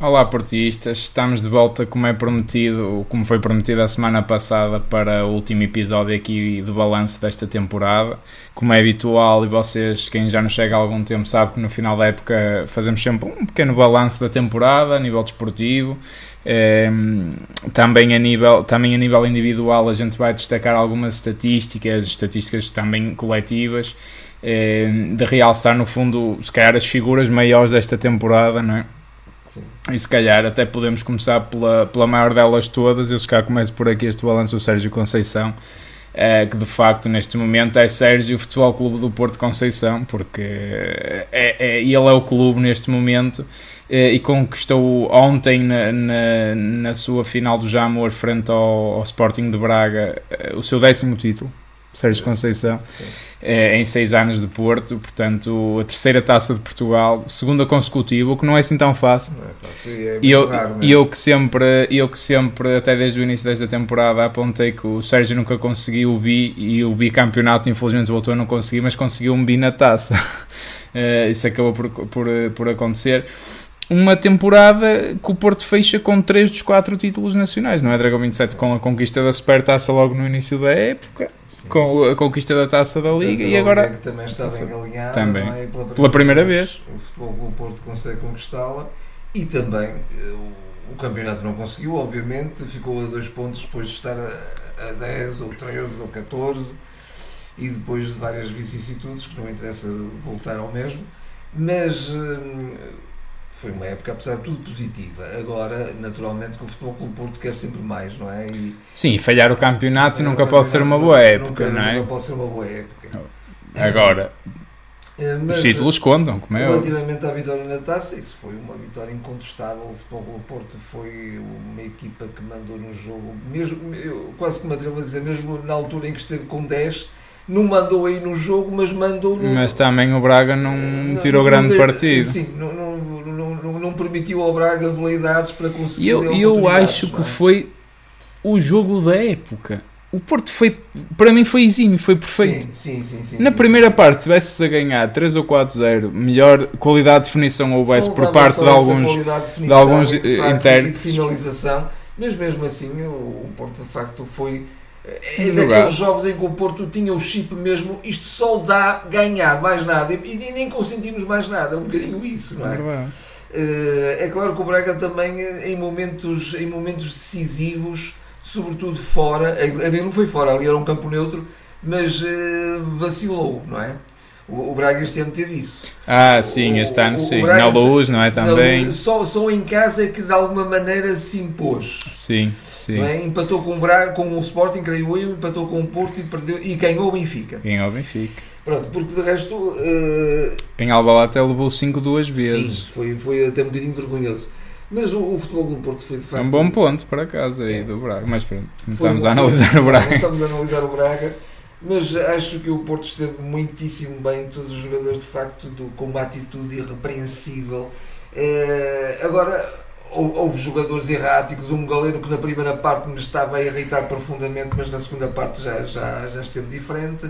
Olá portistas, estamos de volta como é prometido, como foi prometido a semana passada para o último episódio aqui de balanço desta temporada. Como é habitual e vocês, quem já nos chega há algum tempo, sabe que no final da época fazemos sempre um pequeno balanço da temporada a nível desportivo. É, também, a nível, também a nível individual a gente vai destacar algumas estatísticas, estatísticas também coletivas, é, de realçar no fundo, se calhar as figuras maiores desta temporada, não é? Sim. E se calhar até podemos começar pela, pela maior delas todas. Eu se calhar começo por aqui este balanço do Sérgio Conceição, é, que de facto neste momento é Sérgio Futebol Clube do Porto Conceição, porque é, é, ele é o clube neste momento é, e conquistou ontem na, na, na, sua final do Jamor frente ao, ao Sporting de Braga é, o seu décimo título. Sérgio Conceição, é, em seis anos de Porto, portanto, a terceira taça de Portugal, segunda consecutiva, o que não é assim tão fácil. É fácil é e eu, eu, que sempre, eu que sempre, até desde o início desta temporada, apontei que o Sérgio nunca conseguiu o bi e o bicampeonato, infelizmente, voltou a não conseguir, mas conseguiu um bi na taça. Uh, isso acabou por, por, por acontecer uma temporada que o Porto fecha com 3 dos 4 títulos nacionais, não é? Dragão 27 Sim. com a conquista da Supertaça logo no início da época, Sim. com a conquista da Taça da Liga e agora. Que também está bem alinhada, também. É? Pela, primeira, Pela primeira vez, vez, O Futebol do Porto consegue conquistá-la e também eh, o, o, campeonato não conseguiu, obviamente, ficou a dois pontos depois de estar a, a 10 ou 13 ou 14 e depois de várias vicissitudes que não interessa voltar ao mesmo, mas. Hum, foi uma época, apesar de tudo, positiva. Agora, naturalmente, que o Futebol Clube Porto quer sempre mais, não é? E, Sim, falhar o campeonato nunca pode ser uma boa época, nunca, não é? Nunca pode ser uma boa época. Agora, é, mas, os títulos contam, como é? Relativamente à vitória na taça, isso foi uma vitória incontestável. O Futebol Clube Porto foi uma equipa que mandou no jogo, mesmo, eu quase que me atrevo a dizer, mesmo na altura em que esteve com 10 não mandou aí no jogo, mas mandou no... Mas também o Braga não, não tirou não, grande não, partido. Sim, não, não, não, não, permitiu ao Braga veleidades para conseguir. E eu, eu acho que é? foi o jogo da época. O Porto foi, para mim, foi exímio, foi perfeito. Sim, sim, sim. Na sim, primeira sim. parte, tivesse a ganhar 3 ou 4-0, melhor qualidade de definição houvesse por parte de alguns, de, de alguns internos. de finalização, mas mesmo assim, o Porto de facto foi é daqueles jogos em que o Porto tinha o chip mesmo, isto só dá ganhar, mais nada, e, e nem consentimos mais nada, é um bocadinho isso, não é? É, é claro que o Braga também, em momentos, em momentos decisivos, sobretudo fora, ali não foi fora, ali era um campo neutro, mas uh, vacilou, não é? O, o Braga este ano teve isso. Ah, sim, este ano sim. Braga, na luz, não é? Também. Luz, só, só em casa que de alguma maneira se impôs. Sim, sim. É? Empatou com o, Braga, com o Sporting, creio eu, empatou com o Porto e, perdeu, e ganhou o Benfica. Ganhou o Benfica. Pronto, porque de resto. Uh... Em Albalate levou 5 duas vezes. Sim, foi, foi até um bocadinho vergonhoso. Mas o, o, futebol do Porto foi de facto. É um bom ponto para casa aí é. do Braga. Mas pronto, estamos a analisar o Braga. Estamos a analisar o Braga mas acho que o Porto esteve muitíssimo bem, todos os jogadores de facto do, com uma atitude irrepreensível. É, agora, houve jogadores erráticos, um goleiro que na primeira parte me estava a irritar profundamente, mas na segunda parte já, já, já esteve diferente.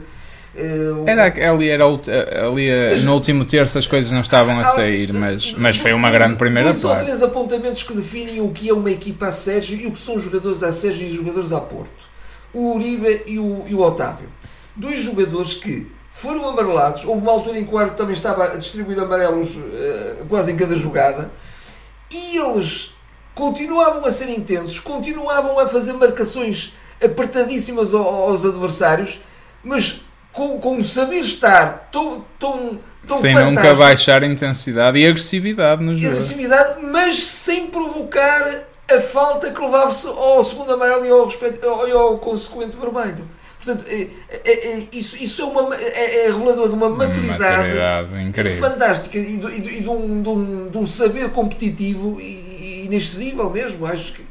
Uh, era, ali, era, ali no último terço as coisas não estavam a sair, mas, mas foi uma grande primeira parte. São três apontamentos que definem o que é uma equipa a Sérgio e o que são os jogadores a Sérgio e os jogadores a Porto. O Uribe e o, e o Otávio dois jogadores que foram amarelados. Houve uma altura em que o árbitro também estava a distribuir amarelos uh, quase em cada jogada. E eles continuavam a ser intensos, continuavam a fazer marcações apertadíssimas aos, adversários, mas com, com um saber estar tão, tão, tão Sem fantástico. nunca baixar a intensidade e agressividade no jogo. Agressividade, mas sem provocar a falta que levava-se ao segundo amarelo e ao, respeito, e ao consequente vermelho. Portanto, é, é, é, isso, isso é, uma, é, é revelador de uma maturidade, maturidade fantástica e, de, e de, um, de, um, de um saber competitivo e, e inexcedível mesmo. Acho que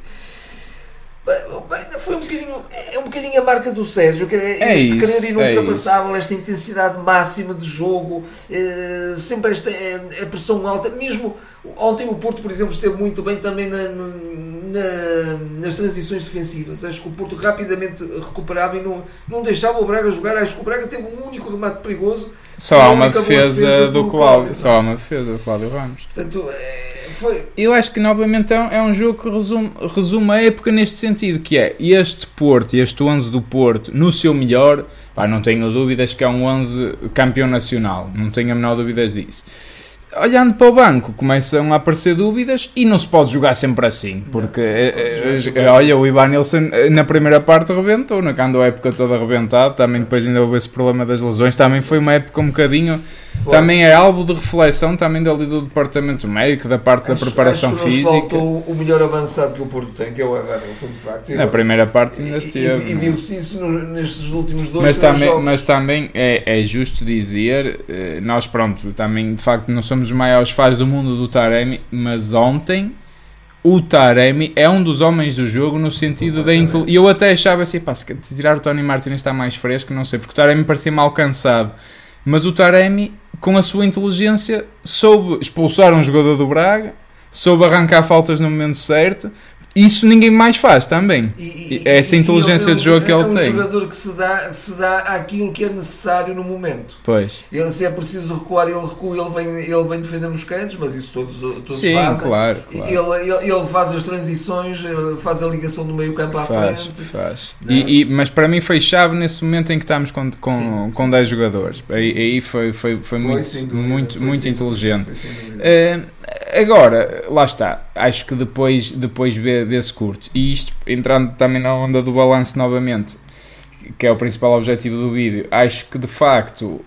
foi um bocadinho, é um bocadinho a marca do Sérgio, que é, é este isso, querer inultrapassável, é esta intensidade máxima de jogo, é, sempre esta é, a pressão alta. Mesmo ontem o Porto, por exemplo, esteve muito bem também na, na, nas transições defensivas. Acho que o Porto rapidamente recuperava e não, não deixava o Braga jogar. Acho que o Braga teve um único remate perigoso. Só há uma defesa, defesa, do, do Cláudio. Cláudio. Só há uma defesa do Cláudio Ramos. Portanto, é, foi. Eu acho que novamente é um, é um jogo que resume, resume a época neste sentido, que é este Porto, este 11 do Porto, no seu melhor, pá, não tenho dúvidas que é um 11 campeão nacional, não tenho a menor dúvidas disso olhando para o banco, começam a aparecer dúvidas e não se pode jogar sempre assim, porque não, é, é, olha, o Ivan Nilsson eh, na primeira parte rebentou, na quando a época toda arrebentada, também depois ainda houve esse problema das lesões, também foi uma época um bocadinho foi. Também é algo de reflexão também dali do departamento médico, da parte acho, da preparação acho que física. faltou o melhor avançado que o Porto tem, que é o Evanilson, de facto. Na primeira parte ainda esteve. E, e viu-se isso no, nestes últimos dois mas também, jogos. Mas também é, é justo dizer, eh, nós pronto, também de facto não somos os maiores fãs do mundo do Taremi, mas ontem o Taremi é um dos homens do jogo no sentido da inteligência. E eu até achava assim, pá, se tirar o Tony Martins está mais fresco, não sei, porque o Taremi parecia mal cansado. Mas o Taremi com a sua inteligência, soube expulsar um jogador do Braga, soube arrancar faltas no momento certo, isso ninguém mais faz também. E, e, Essa inteligência de jogo que ele tem. É um jogador que se dá, se dá aquilo que é necessário no momento. Pois. Ele, se é preciso recuar, ele recua, ele vem, ele vem defender nos cantos, mas isso todos, todos Sim, fazem. Claro, claro. Ele, ele, ele, faz as transições, faz a ligação do meio campo à faz, frente. Faz. É? E, e, mas para mim foi chave nesse momento em que estamos com, com, sim, com sim, 10 jogadores. Sim, aí, aí foi, foi, foi, foi muito, muito, foi muito inteligente. Uh, Agora, lá está, acho que depois, depois vê-se curto. E isto, entrando também na onda do balanço novamente, que é o principal objetivo do vídeo, acho que de facto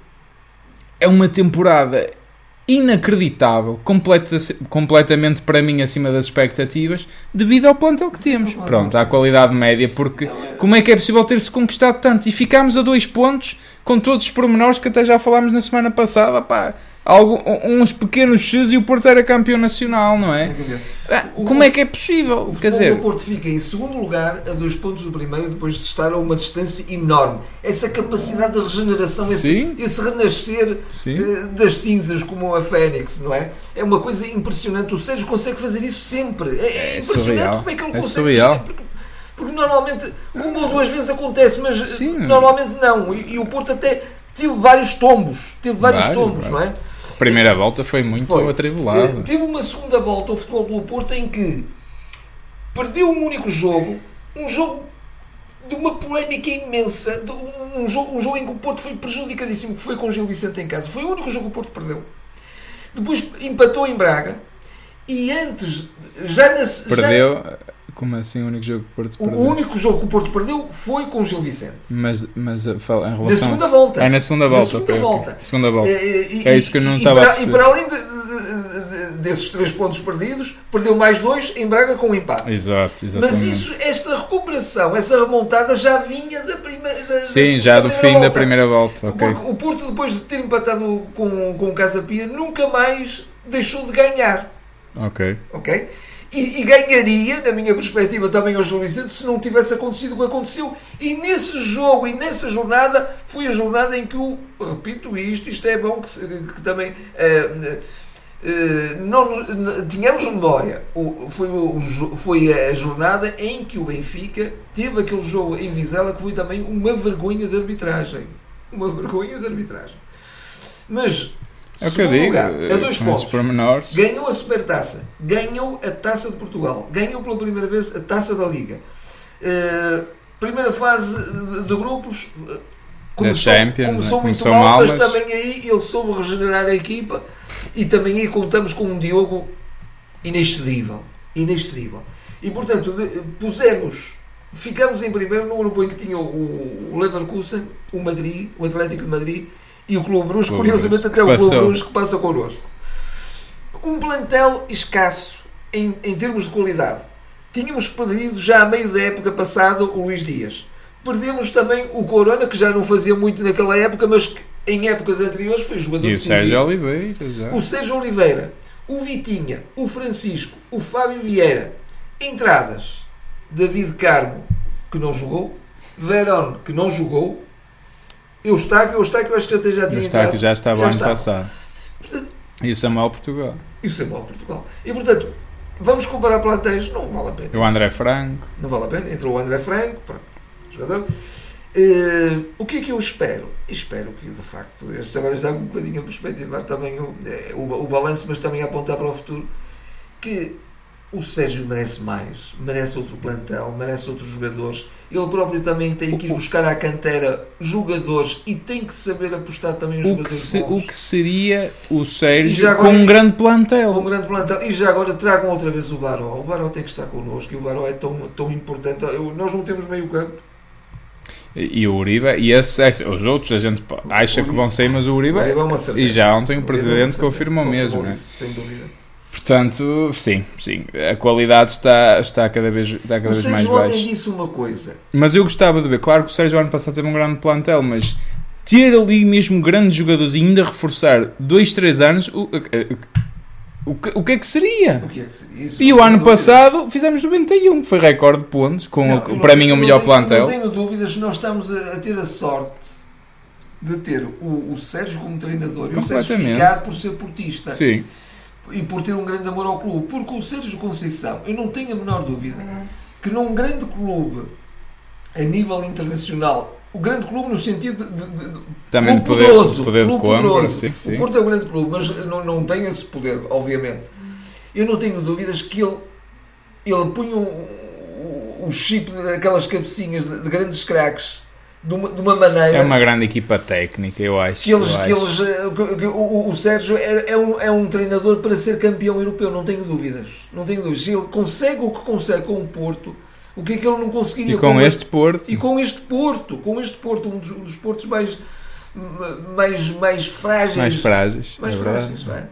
é uma temporada inacreditável, completa, completamente para mim acima das expectativas, devido ao plantel que temos. Pronto, à qualidade média, porque como é que é possível ter-se conquistado tanto? E ficámos a dois pontos com todos os pormenores que até já falámos na semana passada, pá algo, uns pequenos X e o Porto era campeão nacional, não é? Ah, como é que é possível? O Quer dizer, o Porto fica em segundo lugar, a dois pontos do primeiro, depois de estar a uma distância enorme. Essa capacidade de regeneração, esse, esse renascer uh, das cinzas, como a Fênix, não é? É uma coisa impressionante. O Sérgio consegue fazer isso sempre. É, é, é impressionante surreal. como é que ele é consegue. Porque, porque, normalmente, uma ou duas vezes acontece, mas Sim. normalmente não. E, e o Porto até teve vários tombos, teve vários vários, tombos, vários. não é? Primeira volta foi muito foi. atribulada. Eh, teve uma segunda volta o Futebol do Porto em que perdeu um único jogo, um jogo de uma polémica imensa, um jogo, um jogo em que o Porto foi prejudicadíssimo, que foi com o Gil Vicente em casa. Foi o único jogo que o Porto perdeu. Depois empatou em Braga e antes, já na. Perdeu. Já, como assim o único jogo que o Porto perdeu? O único jogo que o Porto perdeu foi com o Gil Vicente. Mas, mas em relação... Na segunda volta. É na segunda volta. Na segunda volta. Segunda volta. E, é isso que eu não e, estava para, a E para além de, de, de, desses três pontos perdidos, perdeu mais dois em Braga com um empate. Exato, exatamente. Mas isso, esta recuperação, essa remontada já vinha da primeira Sim, já do fim volta. da primeira volta. Okay. Porque o Porto, depois de ter empatado com, com o Casa Pia, nunca mais deixou de ganhar. Ok. Ok? E, e, ganharia, na minha perspectiva, também ao Gil Vicente se não tivesse acontecido o que aconteceu. E nesse jogo e nessa jornada foi a jornada em que o, repito isto, isto é bom que, que também. Uh, uh, não, tínhamos memória. O, foi, o, foi a jornada em que o Benfica teve aquele jogo em Vizela que foi também uma vergonha de arbitragem. Uma vergonha de arbitragem. Mas é o que eu digo. Lugar, a dois pontos. Ganhou a Supertaça. Ganhou a Taça de Portugal. Ganhou pela primeira vez a Taça da Liga. Uh, primeira fase de, de grupos. Uh, começou, Champions, começou né? muito começou mal, mal, mas também aí ele soube regenerar a equipa. E também aí contamos com um Diogo inexcedível. Inexcedível. E portanto, de, pusemos ficamos em primeiro no grupo em que tinha o Leverkusen, o Madrid, o Atlético de Madrid e o Clube Bruges, curiosamente, até o Clube que passa connosco. Um plantel escasso em, em termos de qualidade. Tínhamos perdido já a meio da época passada o Luís Dias. Perdemos também o Corona, que já não fazia muito naquela época, mas que em épocas anteriores foi jogador e decisivo. o Sérgio Oliveira. Já. O Sérgio Oliveira, o Vitinha, o Francisco, o Fábio Vieira. Entradas. David Carmo, que não jogou. Verón, que não jogou. Eustáquio, Eustáquio acho que até já tinha Eustáquio já estava já ano estava. passado. Portanto, e o Samuel Portugal. E o Samuel Portugal. E portanto, vamos comparar plantéis, não vale a pena. O André Franco. Não vale a pena. Entrou o André Franco, pronto, jogador. Uh, o que é que eu espero? Espero que, de facto, estes agora já um bocadinho a perspectivar também o, eh, o, o balanço, mas também a apontar para o futuro. que o Sérgio merece mais, merece outro plantel, merece outros jogadores. Ele próprio também tem que ir buscar à cantera jogadores e tem que saber apostar também em O que, jogadores se- bons. o que seria o Sérgio agora- com um grande plantel? Um grande plantel. E já agora tragam outra vez o Baró. O Baró tem que estar connosco e o Baró é tão, tão importante. Eu- nós não temos meio campo. E o Uribe, e esse, esse- os outros a gente acha que Uribe- vão sair, mas o Uribe. Uribe é certeza. E já ontem o é presidente certeza. confirmou mesmo, né? isso, sem dúvida. Portanto, sim, sim, a qualidade está, está cada vez, está cada O vez mais baixa. disse uma coisa. Mas eu gostava de ver, claro que o Sérgio ano passado teve um grande plantel, mas ter ali mesmo grandes jogadores e ainda reforçar 2, 3 anos, o, o, que- o que é que seria? O que é que seria isso? E o ano passado fizemos 91, que foi recorde de pontos, com Não, o- não para mim o não melhor tenho- plantel. Não tenho dúvidas, nós estamos a, a ter a sorte de ter o, o Sérgio como treinador e o Sérgio ficar por ser portista Sim, e por ter um grande amor ao clube. Porque o Sérgio Conceição, eu não tenho a menor dúvida que num grande clube a nível internacional, o grande clube no sentido de, de- de- também clube poder, poderoso, poder de clube compra, poderoso. sim, sim. O Porto é um grande clube, mas não, não tem esse poder, obviamente. Eu não tenho dúvidas que ele, ele punha o, o, o chip daquelas cabecinhas de, de grandes craques de uma, de uma maneira É uma grande equipa técnica, eu acho. que eles, que eles eh, que- o, o- Sérgio é, é um, é um treinador para ser campeão europeu, não tenho dúvidas. Não tenho dúvidas. Se ele consegue o que consegue com o Porto, o que é que ele não conseguiria E com com este Porto, e com este Porto, com este Porto, um dos, um dos portos mais, mais, mais frágeis. mais frágeis. mais é frágeis, não é?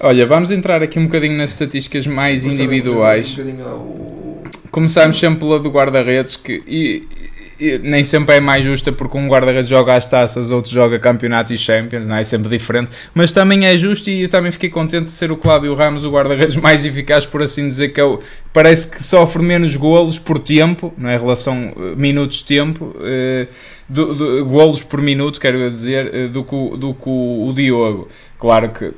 Olha, vamos entrar aqui um bocadinho nas estatísticas mais individuais. um bocadinho o- Começámos sempre pela do guarda-redes, que e nem sempre é mais justa porque um guarda-redes joga as taças, outro joga campeonato e Champions, não é? É sempre diferente, mas também é justo e eu também fiquei contente de ser o Cláudio Ramos o guarda-redes mais eficaz, por assim dizer, que é o, parece que sofre menos golos por tempo, não é? Relação eh, minutos-tempo, eh, do, do- golos por minuto, quero dizer, eh, do que, do que o, o Diogo. Claro que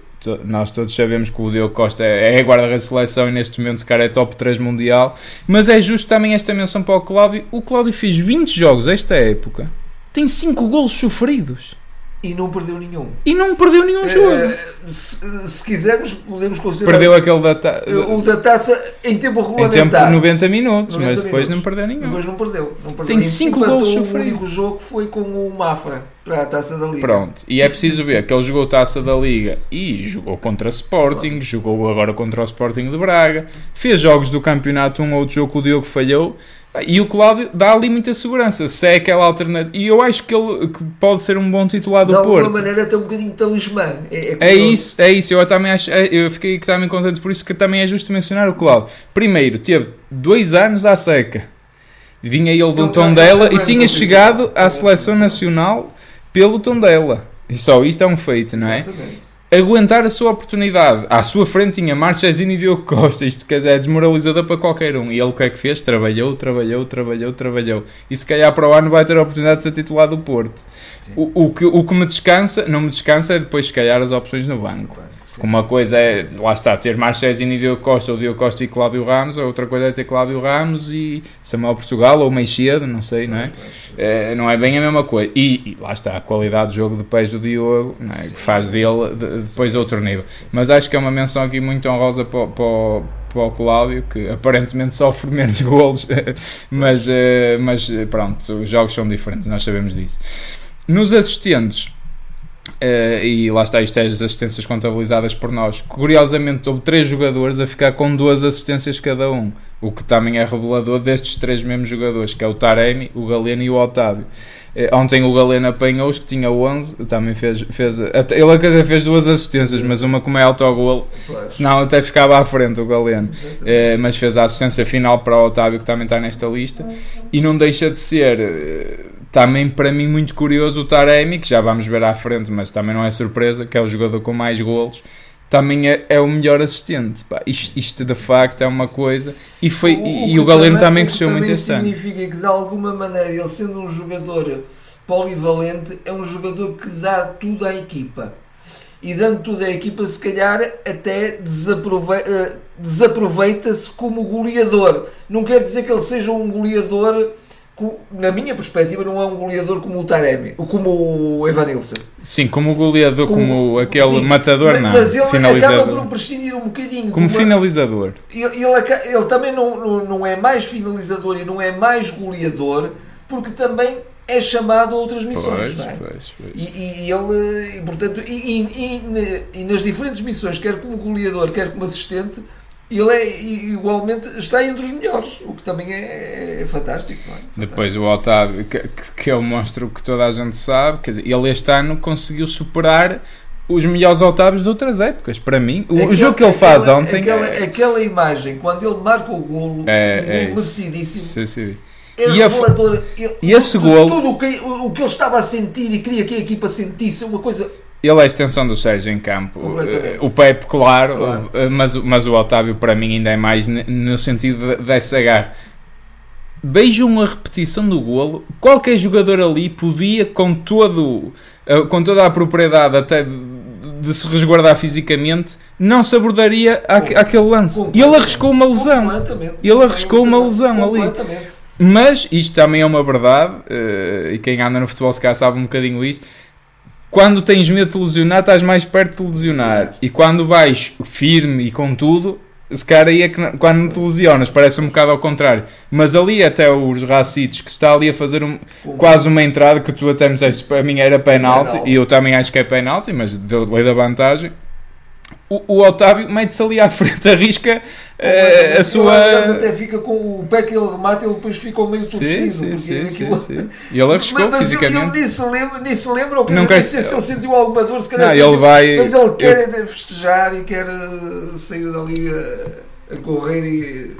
nós todos sabemos que o Diogo Costa é, é guarda-redes de seleção e neste momento se calhar é top 3 mundial, mas é justo também esta menção para o Cláudio. O Cláudio fez 20 jogos esta época, tem 5 golos sofridos E não perdeu nenhum. e não perdeu nenhum jogo. Eh, se, se quisermos, podemos considerar Perdeu aquele da, ta- eh, o da taça em tempo em tempo regulamentar. de 90 minutos, 90 mas depois minutos. não perdeu nenhum. Depois não perdeu. Não perdeu. Tem cinco Empatou golos O único jogo foi com o Mafra para a taça da Liga. Pronto, e é preciso ver que ele jogou taça da Liga e jogou contra Sporting, jogou agora contra o Sporting de Braga, fez jogos do campeonato, um ou outro jogo que o Diogo falhou, e o Cláudio dá ali muita segurança, se é aquela alternativa. E eu acho que ele que pode ser um bom titular do de alguma Porto. maneira tem um bocadinho de talismã. É, é É isso, é isso. Eu também acho, é- eu fiquei também contente por isso que também é justo mencionar o Cláudio. Primeiro, teve dois anos à seca. Vinha ele de Ele tom dela e tinha chegado à bem seleção nacional pelo tom dela. E só isto é um feito, não é? Exatamente. Aguentar a sua oportunidade. À sua frente tinha Marchezinho e Diogo Costa. Isto quer dizer, é desmoralizador para qualquer um. E ele o que é que fez? Trabalhou, trabalhou, trabalhou, trabalhou. E se calhar para o ano vai ter a oportunidade de ser titular do Porto. O, o, que, o que me descansa, não me descansa é depois se calhar as opções no banco. Sim. Uma coisa é, lá está, ter Marchezinho e Diogo Costa, ou Diogo Costa e Cláudio Ramos, a outra coisa é ter Cláudio Ramos e Samuel Portugal, ou Meixedo, não sei, não é? É, não é bem a mesma coisa. E, e lá está, a qualidade do jogo de pés do Diogo, é? que faz dele de- depois outro nível. Mas acho que é uma menção aqui muito honrosa para, para, para o Cláudio, que aparentemente sofre menos golos, mas, eh, mas pronto, os jogos são diferentes, nós sabemos disso. Nos assistentes, eh, e lá está, isto é as assistências contabilizadas por nós. Curiosamente, houve três jogadores a ficar com duas assistências cada um, o que também é revelador destes três mesmos jogadores, que é o Taremi, o Galeno e o Otávio. Eh, Ontem o Galeno apanhou-os, que tinha 11, também fez, fez até- ele até fez duas assistências, mas uma como é autogol, senão até ficava à frente o Galeno. Eh, mas fez a assistência final para o Otávio, que também está nesta lista. E não deixa de ser, também para mim, muito curioso o Taremi, que já vamos ver à frente, mas também não é surpresa, que é o jogador com mais golos. Também é, é o melhor assistente. Pá, isto, isto de facto é uma coisa. E, foi, e, e o Galeno também o que cresceu muito também este ano. significa que de alguma maneira ele sendo um jogador polivalente é um jogador que dá tudo à equipa e dando tudo à equipa se calhar até eh, desaproveita-se como goleador não quer dizer que ele seja um goleador na minha perspectiva, não é um goleador como o Taremi, como o Evanilson. Sim, como o goleador, como, como aquele sim, matador, mas, não. Mas ele acaba por prescindir um bocadinho. Como finalizador. Ele, ele, ele também não, não, não é mais finalizador e não é mais goleador, porque também é chamado a outras missões. Pois, é? pois, pois. E, e, ele, portanto, e, e, e, nas diferentes missões, quer como goleador, quer como assistente, ele é igualmente está entre os melhores, o que também é, é fantástico. É? fantástico. Depois o Otávio, que, que é o monstro que toda a gente sabe, quer dizer, ele este ano conseguiu superar os melhores Otávios de outras épocas, para mim. O aquela, jogo que ele faz aquela, ontem. Aquela, é... aquela imagem, quando ele marca o golo, é, um é merecidíssimo. Sim, sim. É e, a, ele, e esse golo. Tudo o que, o que ele estava a sentir e queria que a equipa sentisse, uma coisa ele é a extensão do Sérgio em campo. O Pepe, claro, claro. Mas, mas o Otávio, para mim, ainda é mais no sentido dessa garra. Vejam a repetição do golo. Qualquer jogador ali podia, com, todo, eh, com toda a propriedade, até de, de se resguardar fisicamente, não se abordaria aquele lance. E ele arriscou uma lesão. Ele arriscou uma lesão ali. Mas isto também é uma verdade, eh, e quem anda no futebol se calhar sabe um bocadinho isso quando tens medo de lesionar, estás mais perto de lesionar. Sim. E quando vais firme e com tudo, se calhar aí é que quando te lesionas, parece um bocado ao contrário. Mas ali até os racitos que está ali a fazer um, quase uma entrada que tu até me disseste para mim era penalti, e eu também acho que é penalti, mas deu lei da vantagem o, o Otávio mete-se ali à frente, arrisca uh, a sua. Ele até fica com o pé que ele remata e ele depois fica meio torcido. Sim, sim, aquilo... sim. E ele arriscou mas, mas fisicamente. Ele, ele lembra, nem se lembra, ou quer se, ele sentiu alguma dor, se calhar não, sentiu, ele vai... mas ele quer eu... festejar e quer eh, sair dali a, a correr e.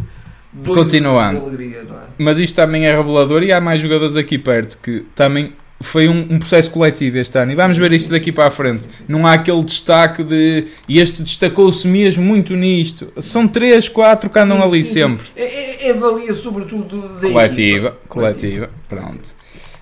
Continuando. Alegria, é? Mas isto também é revelador e há mais jogadores aqui perto que também foi um, um, processo coletivo este ano. E vamos sim, ver isto sim, daqui sim, para a frente. Não há aquele destaque de. E este destacou-se mesmo muito nisto. São três, quatro que andam ali sempre. É, é, é, valia sobretudo da coletiva, equipa. coletiva. Pronto.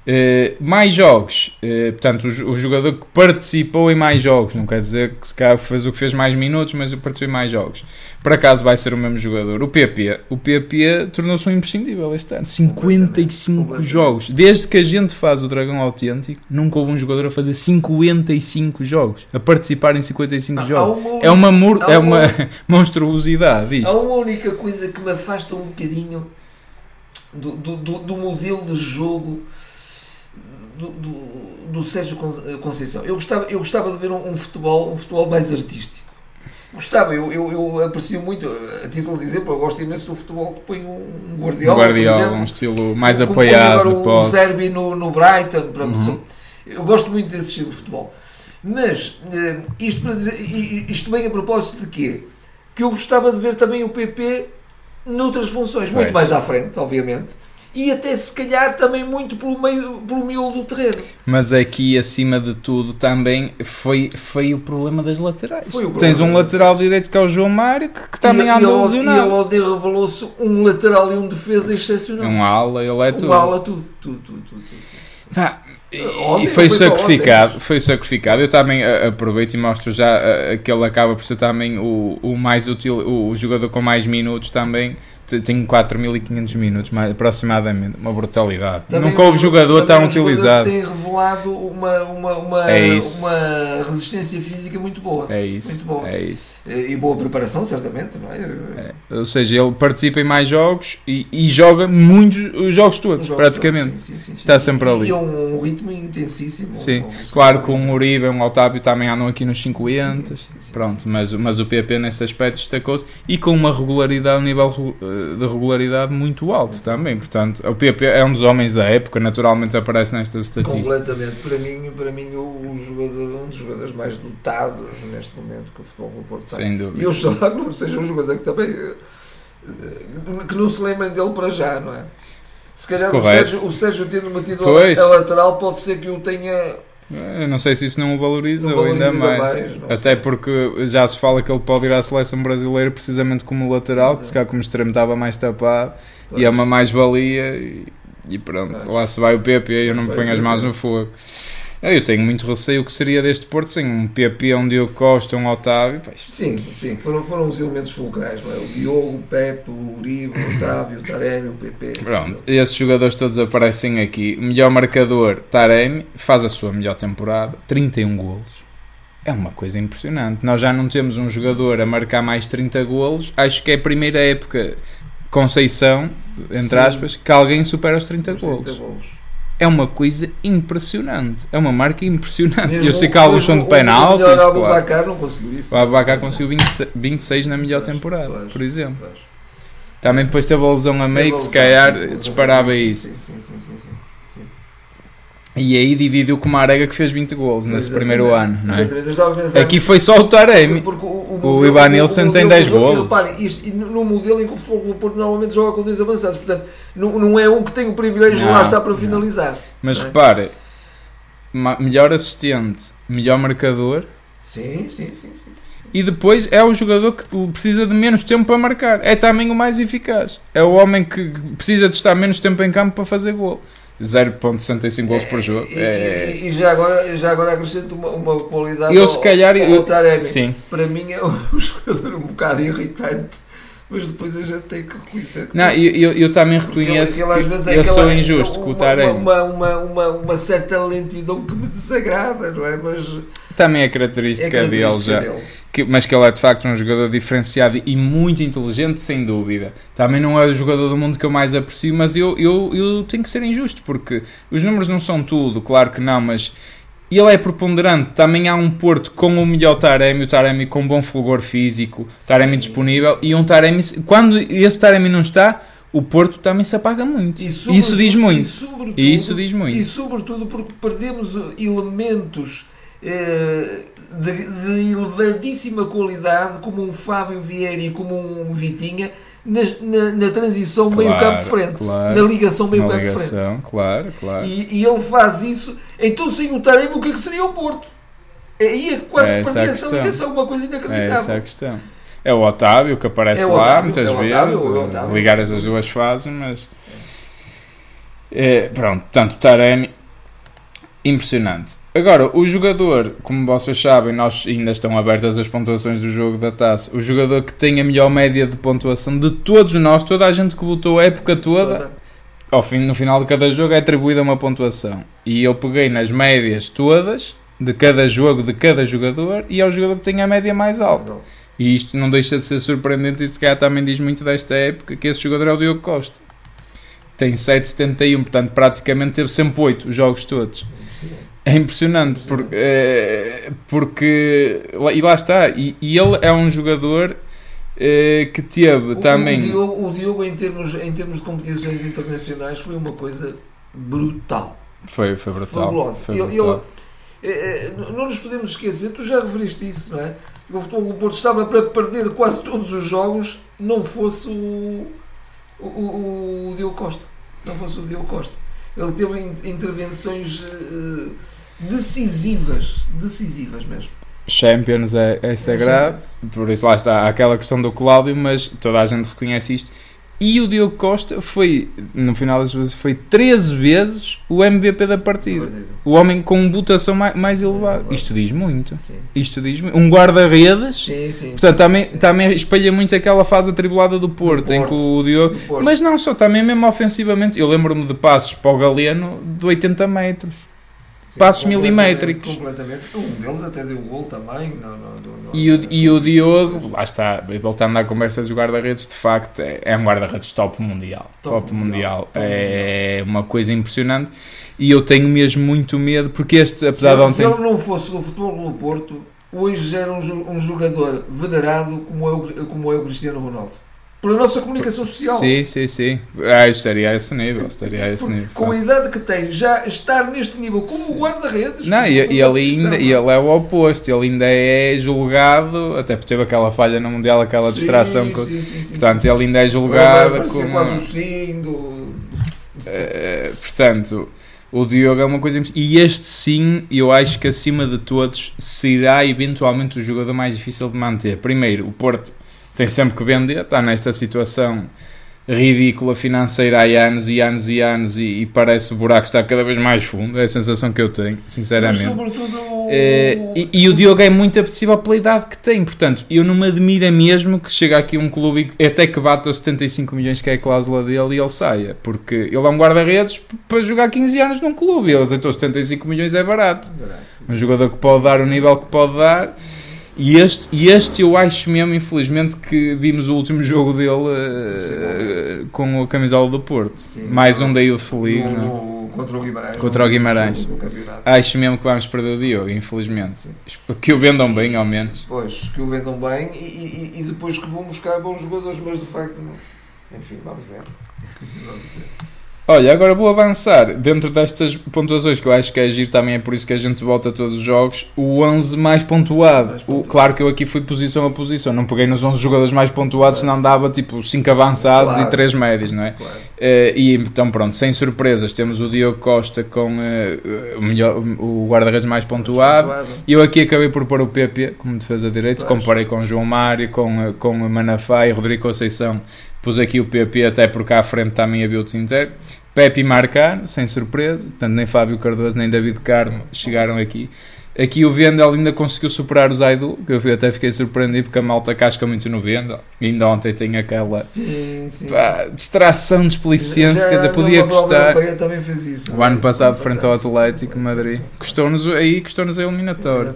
Uh, mais jogos, uh, portanto, o, o, jogador que participou em mais jogos, não quer dizer que se calhar fez o que fez mais minutos, mas participou em mais jogos. Por acaso vai ser o mesmo jogador. O PP, o PP tornou-se um imprescindível este ano. 55 jogos. Desde que a gente faz o Dragão Autêntico, nunca houve um jogador a fazer 55 jogos, a participar em 55 ah, jogos. Uma é uma, mur, é uma, uma monstruosidade isto. Há uma única coisa que me afasta um bocadinho do, do, do, do modelo de jogo do, do, do Sérgio Conceição. Eu gostava, eu gostava de ver um, um, futebol, um futebol mais artístico. Gostava, eu, eu, eu aprecio muito, a título de exemplo, eu gosto imenso do futebol que põe um Guardiola. Um Guardiola, exemplo, um estilo mais apoiado. Agora o Zerbi no, no Brighton, pronto, uhum. eu gosto muito desse estilo de futebol. Mas eh, isto, para dizer, isto vem a propósito de quê? Que eu gostava de ver também o PP noutras funções, muito mais à frente, obviamente e até se calhar também muito pelo meio pelo miolo do terreno. Mas aqui acima de tudo também foi, foi o problema das laterais. O Tens um lateral direito que é o João Mário que, que também anda lesionado. E ele ontem revelou-se um lateral e um defesa excepcional. Um ala, ele é tudo. Um ala, tudo, tudo, tudo. tudo, tudo. E, e foi, foi sacrificado, foi sacrificado. Eu também aproveito e mostro já que ele acaba por ser também o, o mais útil, o, o jogador com mais minutos também tenho 4.500 minutos mais, aproximadamente, uma brutalidade. Também Nunca houve jogador tão utilizado. tem revelado uma, uma, uma, é uma resistência física muito boa. É isso. Muito boa. É isso. E boa preparação, certamente, não é? é. Ou seja, ele participa em mais jogos e, e joga muitos os jogos todos, jogos praticamente. Todos, sim, sim, sim, Está sempre ali. E é um, um ritmo intensíssimo. Sim, um, claro que um Uribe um Otávio também andam aqui nos 50. Pronto, Mas, mas o PP nesse aspecto destacou-se e com uma regularidade, um nível de regularidade muito alto também. Portanto, o PP é um dos homens da época, naturalmente aparece nestas estatísticas. Completamente. Para mim, para mim o, jogador, um dos jogadores mais dotados neste momento que o futebol do Porto tem. Sem dúvida. E oxalá que não seja um jogador que também. que não se lembrem dele para já, não é? Se calhar o Sérgio, o Sérgio tendo batido a, a lateral, pode ser que eu tenha. Eu não sei se isso não o valoriza, não valoriza ainda mais. mais Até sei. porque já se fala que ele pode ir à seleção brasileira precisamente como lateral, que se calhar como extremo estava mais tapado pois. e é uma mais-valia e, e, pronto, lá se vai o PP e eu não me ponho as mãos no fogo. Eu tenho muito receio que seria deste Porto sem um PP, um Diogo Costa, um Otávio. Pois. Sim, sim, foram, foram os elementos fulcrais, é? O Diogo, o Pepe, o Uribe, o Otávio, o Taremi, o PP. Pronto, esses jogadores todos aparecem aqui. O melhor marcador, Taremi, faz a sua melhor temporada, 31 golos. É uma coisa impressionante. Nós já não temos um jogador a marcar mais 30 golos. Acho que é a primeira época, Conceição, entre Sim. aspas, que alguém supera os 30 Os 30 golos. golos. É uma coisa impressionante. É uma marca impressionante. Mesmo Eu sei que o- alguns são de mesmo o-. O melhor claro. Abubacar não conseguiu isso. O Abacar conseguiu 26, 26 na melhor Pois, temporada, pois, por exemplo. pois. Também depois teve a lesão a meio que se calhar disparava isso. Sim, sim, sim, sim, sim. E aí dividiu com uma Arega que fez 20 gols nesse Exatamente, primeiro ano, não é? Aqui foi só o Taremi. Porque o, o, O modelo- Ivan Nilsson tem modelo 10 do jogo- golos. e repare, isto, no modelo em que o Futebol Clube Porto normalmente joga com dois avançados, portanto, não, não é um que tem o privilégio de Não, lá estar para não. finalizar. Mas é? repare, melhor assistente, melhor marcador Sim, sim, sim, sim. sim, sim. e depois é o jogador que precisa de menos tempo para marcar. É também o mais eficaz. É o homem que precisa de estar menos tempo em campo para fazer gol. 0.65 gols por jogo. E, É... e- e já, agora, já agora acrescento uma, uma qualidade Eu ao- se calhar. ao eu- Taremi. Sim. Para mim é um jogador um bocado irritante, mas depois a gente tem que reconhecer que Não, eu, eu, eu também ele- reconheço ele vezes é eu sou injusto com o Taremi. Uma, uma, uma, uma certa lentidão que me desagrada, não é? Mas Também é é característica, característica dele já. dele. Que- mas que ele é de facto um jogador diferenciado e muito inteligente, sem dúvida. Também não é o jogador do mundo que eu mais aprecio, mas eu, eu, eu tenho que ser injusto, porque os números não são tudo, claro que não, mas ele é preponderante. Também há um Porto com o melhor Taremi, o Taremi com bom fulgor físico, Taremi Sim. disponível, e um Taremi, quando esse Taremi não está, o Porto também se apaga muito. E isso diz E muito. sobretudo, E isso diz muito. E sobretudo porque perdemos uh, elementos eh, de, de elevadíssima qualidade, como um Fábio Vieira e como um Vitinha, nas- na, na transição Claro, meio-campo-frente, claro. na ligação meio-campo-frente. claro, claro. E, e ele faz isso, então sem o Taremi, o que é que seria o Porto? Aí é quase É que perdia essa ligação, uma coisa É essa a inacreditável. questão. É o Otávio que aparece É o lá Otávio, muitas é vezes, Otávio, é o Otávio, ligar as duas fases, mas é, pronto, portanto, Taremi impressionante. Agora, o jogador, como vocês sabem, nós ainda estão abertas as pontuações do jogo da taça. O jogador que tem a melhor média de pontuação de todos nós, toda a gente que votou a época toda, ao fim, no final de cada jogo é atribuída uma pontuação. E eu peguei nas médias todas de cada jogo, de cada jogador, e é o jogador que tem a média mais alta. E isto não deixa de ser surpreendente, e se calhar também diz muito desta época, que esse jogador é o Diogo Costa. Tem 7,71, portanto praticamente teve sempre 8 os jogos todos. É impressionante, porque, eh, porque e lá está, e, e ele é um jogador eh, que teve O- também... O Diogo, o Diogo em, termos, em termos de competições internacionais, foi uma coisa brutal. Foi, foi brutal. Fabulosa. Foi Ele- brutal. É, é, não nos podemos esquecer, tu já referiste isso, não é? O Futebol do Porto estava para perder quase todos os jogos, não fosse o, o, o, o Diogo Costa. Não fosse o Diogo Costa. Ele teve in- intervenções eh, decisivas, decisivas mesmo. Champions é, é sagrado, por isso lá está aquela questão do Cláudio, mas toda a gente reconhece isto. E o Diogo Costa foi, no final das vezes, foi 13 vezes o MVP da partida. O homem com votação mais, mais elevada. Isto diz muito. Sim, Isto diz muito. Um guarda-redes. Portanto, também, Sim. também espelha muito aquela fase atribulada do Porto, Do em que Porto. o Diogo. Porto. Mas não só, também mesmo ofensivamente. Eu lembro-me de passos para o Galeno de 80 metros. Sim, passos milimétricos. Completamente. Um deles até deu gol também. E o, e o Diogo, lá está, voltando à conversa dos guarda-redes, de facto é, é um guarda-redes top mundial. Top, Top mundial. mundial, é uma coisa impressionante. E eu tenho mesmo muito medo, porque este, Se apesar de ele, se ontem. ele não fosse do futebol do Porto, hoje era um, um jogador venerado como é, o, como é o Cristiano Ronaldo. Pela nossa comunicação social. Sim, sim, sim. Ah, estaria a esse nível. Estaria a esse Porque nível. com a idade que tem, já estar neste nível como guarda-redes. Não, e, exemplo, e ele ainda e ele é o oposto, ele ainda é julgado, até porque teve aquela falha no Mundial, aquela Sim, distração. com- sim, sim, sim, portanto, ele ainda é Ele julgado. parecer como- quase o sim do. Eh, portanto, o Diogo é uma coisa E este sim, eu acho que acima de todos será eventualmente o jogador mais difícil de manter. Primeiro, o Porto tem sempre que vender, está nesta situação ridícula financeira há anos e anos e anos e, e parece o buraco está cada vez mais fundo. É a sensação que eu tenho, Mas sinceramente. sobretudo Eh, e, e o Diogo é muito apetecível pela idade que tem, portanto, eu não me admira mesmo que chegue aqui um clube e até que bata os 75 milhões que é a cláusula dele e ele saia, porque ele é um guarda-redes para jogar 15 anos num clube e ele aceitou 75 milhões é barato. Um jogador que pode dar o nível que pode dar. E este, e este eu acho mesmo, infelizmente, que vimos o último jogo dele eh, com a camisola do Porto. Sim. Mais um da Youth League. no- não é? no- contra o Guimarães. Contra o Guimarães. Acho mesmo que vamos perder o Diogo, infelizmente. Que o vendam bem, ao menos. Pois, que o vendam bem e, e- e depois que vão buscar bons jogadores, mas de facto, não. enfim, vamos ver. Vamos ver. Olha, agora vou avançar dentro destas pontuações que eu acho que é giro, também é por isso que a gente volta a todos os jogos. O 11 mais pontuado. Mais O, pontuado. claro que eu aqui fui posição a posição, não peguei nos 11 jogadores mais pontuados, senão dava tipo 5 avançados Claro. e 3 médios, não é? Claro. Eh, e então pronto, sem surpresas, temos o Diogo Costa com eh, o, melhor, o guarda-redes mais pontuado. Pontuado. E eu aqui acabei por pôr o PP como defesa direito, Pois. comparei com João Mário, com, com o Manafá e Rodrigo Conceição. Pus aqui o PP até porque à frente também havia outros inter. Pepe Marcano, sem surpresa, portanto nem Fábio Cardoso nem David Carmo chegaram aqui. Aqui o Vendel ainda conseguiu superar o Zaidu, que eu até fiquei surpreendido porque a malta casca muito no Vendel. Ainda ontem tem aquela Sim, sim. pá, distração desplicente, quer dizer, podia custar. isso. O ano passado, frente ao. Atlético de Madrid, custou-nos aí, custou-nos a eliminatória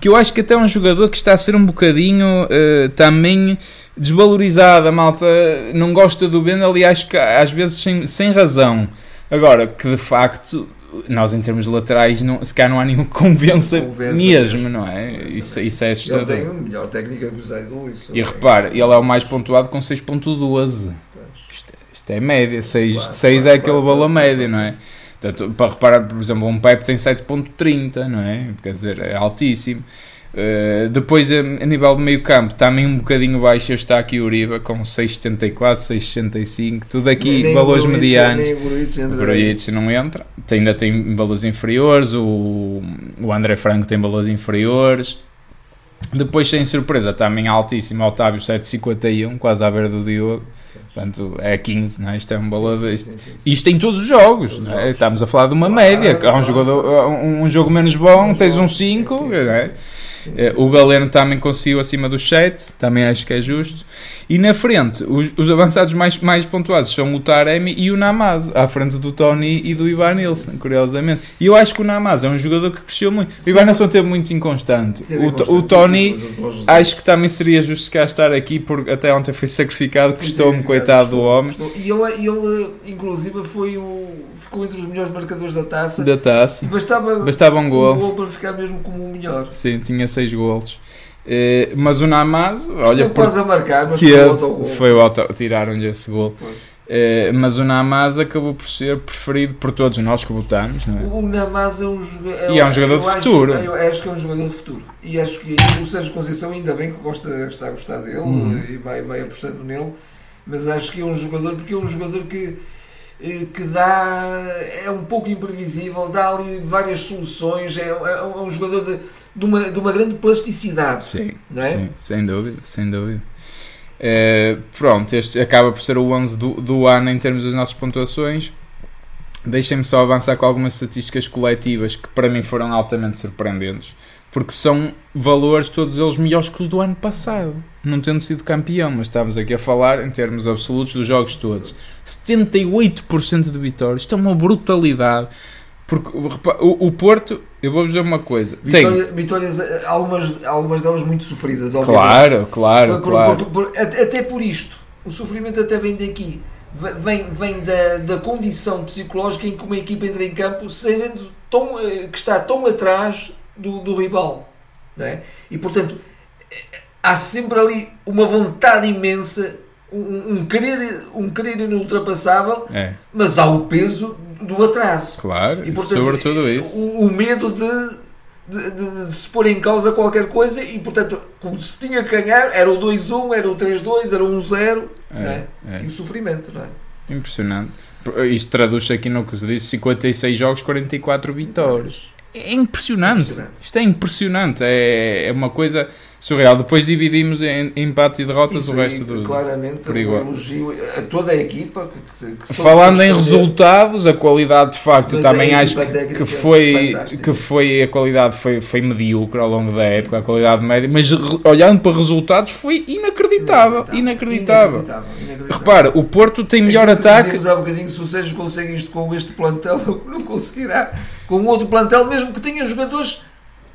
que eu acho que até é um jogador que está a ser um bocadinho eh, também desvalorizado. A malta não gosta do Bendel e acho que às vezes sem, sem razão. Agora, que de facto, nós em termos laterais, não, se calhar não há nenhum que convença, Convença mesmo, mesmo. não é? Isso, isso é Ele assustador. tem uma melhor técnica que o Zaidu. Isso E é- repare, ele é o mais pontuado com 6.12. Pois. Isto, é- isto é média, 6, Claro, 6 claro, é aquele claro, médio, claro. não é? Portanto, para reparar, por exemplo, um Pepe tem 7.30, não é? Quer dizer, é altíssimo. Uh, depois, a, a nível de meio campo, também um bocadinho baixo está aqui o Uribe com 6.74, 6.65, tudo aqui Nem valores Gruitch, medianos. O Gruitch não entra, Tem- ainda tem valores inferiores, o, o André Franco tem valores inferiores. Depois, sem surpresa, também altíssimo, Otávio 7,51, quase à beira do Diogo. Portanto, é 15, não é? Isto é um valor. Sim, isto, sim, sim, sim. isto em todos os jogos, Todos é? jogos. estamos a falar de uma Claro, média. Há um, jogador, um, um jogo menos bom, tens um Sim, 5, sim, não é? Sim, sim, Eh, sim. O Galeno também conseguiu acima dos 7, também acho que é justo. E na frente, os, os avançados mais, mais pontuados são o Taremi e o Namazo, à frente do Tony e do Ivan Nilsson, curiosamente. E eu acho que o Namazo é um jogador que cresceu muito. O Sim. Ivan Nilsson teve muito inconstante. Teve O, o Tony. resultados. Acho que também seria justo se cá estar aqui, porque até ontem foi sacrificado, custou-me, coitado do homem, custou. E ele, ele, inclusive, foi o, ficou entre os melhores marcadores da taça. da taça. E bastava, Bastava um um gol. gol para ficar mesmo como o melhor. Sim, tinha 6 golos. Eh, mas o Namazo, olha, Olha, por- quase a marcar, mas Teve- foi o autogol. tiraram-lhe esse gol. Eh, mas o Namaz acabou por ser preferido por todos nós que votamos, não é? O Namaz é um jogador. E é um jogador de acho- futuro. Eu acho que é um jogador de futuro. E acho que o Sérgio Conceição, ainda bem que gosta, está a gostar dele Uhum. e vai, vai apostando nele. Mas acho que é um jogador, porque é um jogador que, que dá. é um pouco imprevisível, dá ali várias soluções. É, é um jogador de, de, uma, de uma grande plasticidade. Sim, é? sim, sem dúvida, sem dúvida. Eh, pronto, este acaba por ser o 11 do, do ano em termos das nossas pontuações. Deixem-me só avançar com algumas estatísticas coletivas que para mim foram altamente surpreendentes, porque são valores todos eles melhores que os do ano passado, não tendo sido campeão, mas estamos aqui a falar em termos absolutos dos jogos todos. 78% de vitórias, isto é uma brutalidade. Porque o, o Porto, eu vou dizer uma coisa, tem, Vitória- vitórias, eh, algumas, algumas delas muito sofridas, obviamente. claro, claro, Por- claro. por- por- até por isto, o sofrimento até vem daqui. Vem, vem da, da condição psicológica em que uma equipa entra em campo sabendo tão, eh, que está tão atrás do, do rival. Não é? E portanto, há sempre ali uma vontade imensa, um, um querer, um querer inultrapassável, É, mas há o peso do atraso. claro, E, portanto, sobretudo isso. O, o medo de, de, de- de se pôr em causa qualquer coisa e, portanto, como se tinha que ganhar, era o 2-1, era o 3-2, era o 1-0, não é? É, E o sofrimento, não é? é, impressionante. Isto traduz aqui no que se diz: 56 jogos, 44 vitórias. É impressionante. Impressionante. Isto é impressionante. É, é uma coisa surreal. Depois dividimos em, em empate e derrotas Isso o resto do. claramente por um elogio a toda a equipa que, que- Falando em resultados, a qualidade de facto, Mas também acho que, foi, fantástica. que foi a qualidade foi, foi medíocre ao longo da época, a qualidade média, mas olhando para resultados foi inacreditável, inacreditável. inacreditável. Repara, o Porto tem melhor Aquilo que ataque. há bocadinho, se o Sérgio consegue isto com este plantel, não conseguirá com outro plantel, mesmo que tenha jogadores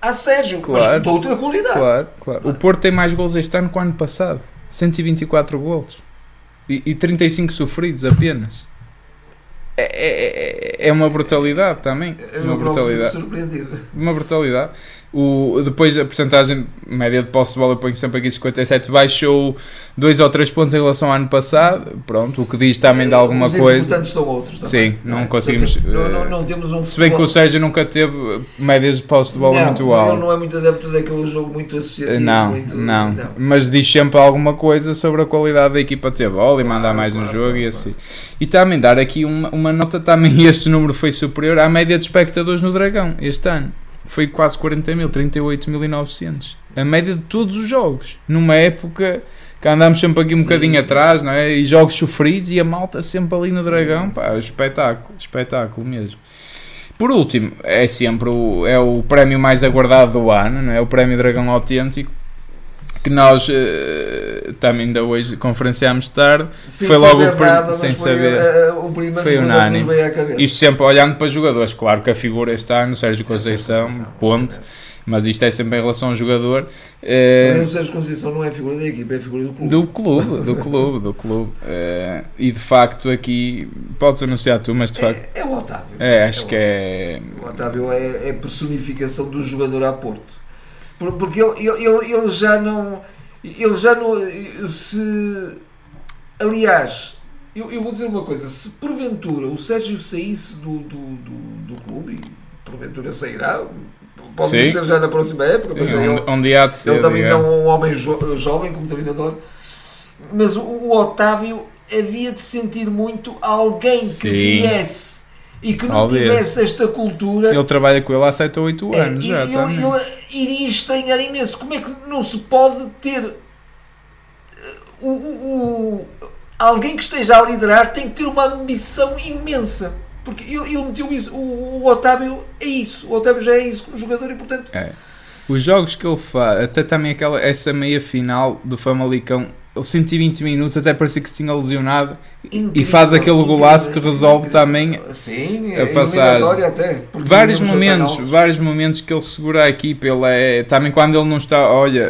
a Sérgio, Claro. mas de outra qualidade. Claro, claro. O Porto tem mais gols este ano que o ano passado. 124 gols. E, e 35 sofridos apenas. É, é, é- é uma brutalidade também. Eu Uma brutalidade. surpreendido. Uma brutalidade. O, depois a porcentagem média de posse de bola, eu ponho sempre aqui 57, baixou 2 ou 3 pontos em relação ao ano passado. Pronto, o que diz também de alguma Os coisa. são outros também. Sim, não é? conseguimos, Não, eh, não, não temos um Se bem que o Sérgio nunca teve médias de posse de bola não, muito Ele altas. não é muito adepto daquele jogo muito associativo. Não, muito, não, mas diz sempre alguma coisa sobre a qualidade da equipa ter bola e mandar Claro, mais no claro, jogo claro, e assim. E também dar aqui uma, uma nota, também este número foi superior à média de espectadores no Dragão este ano. Foi quase 40 mil, 38.900. A média de todos os jogos. Numa época que andámos sempre aqui um Sim, bocadinho sim. atrás, não é? E jogos sofridos e a malta sempre ali no Sim, Dragão. Pá, espetáculo, espetáculo mesmo. Por último, é sempre o, é o prémio mais aguardado do ano, não é? O prémio Dragão Autêntico, que nós eh, também ainda hoje conferenciámos tarde. Sem Foi logo o nada, mas sem foi, saber. eh, o primeiro Foi unânime. nos veio à cabeça. Isto sempre olhando para jogadores, claro que a figura este ano, Sérgio Conceição, ponto, mas isto é sempre em relação ao jogador. eh, Mas o Sérgio Conceição não é figura da equipa, é figura do clube. do clube, do clube, do clube. Eh, e de facto aqui, podes anunciar tu, mas de facto, É, é o Otávio. é, acho o que é. O Otávio é, é personificação do jogador a Porto. Por- Porque ele, ele, ele, ele já não. Ele já não. Se. Aliás, eu, eu vou dizer uma coisa: se porventura o Sérgio saísse do, do, do, do clube, porventura sairá, pode Sim. dizer já na próxima época, mas ele, Onde, onde há de ser. ele também digamos. é um homem jo- jovem como treinador. Mas o, o Otávio havia de sentir muito alguém que Sim. viesse e que não Talvez. tivesse esta cultura. Ele trabalha com ele há 7 ou 8 É, anos e- já. ele, iria estranhar imenso. Como é que não se pode ter uh, o, o- o- alguém que esteja a liderar tem que ter uma ambição imensa. Porque ele, ele meteu isso. O, o Otávio é isso. O Otávio já é isso como jogador e portanto. É. Os jogos que ele faz, até também aquela, essa meia final do Famalicão, ele 120 minutos, até parecia que se tinha lesionado e incrível, faz aquele incrível, golaço que resolve incrível. também Sim, a a passagem. até. vários momentos, vários momentos que ele segura a equipa, ele é, também quando ele não está, olha,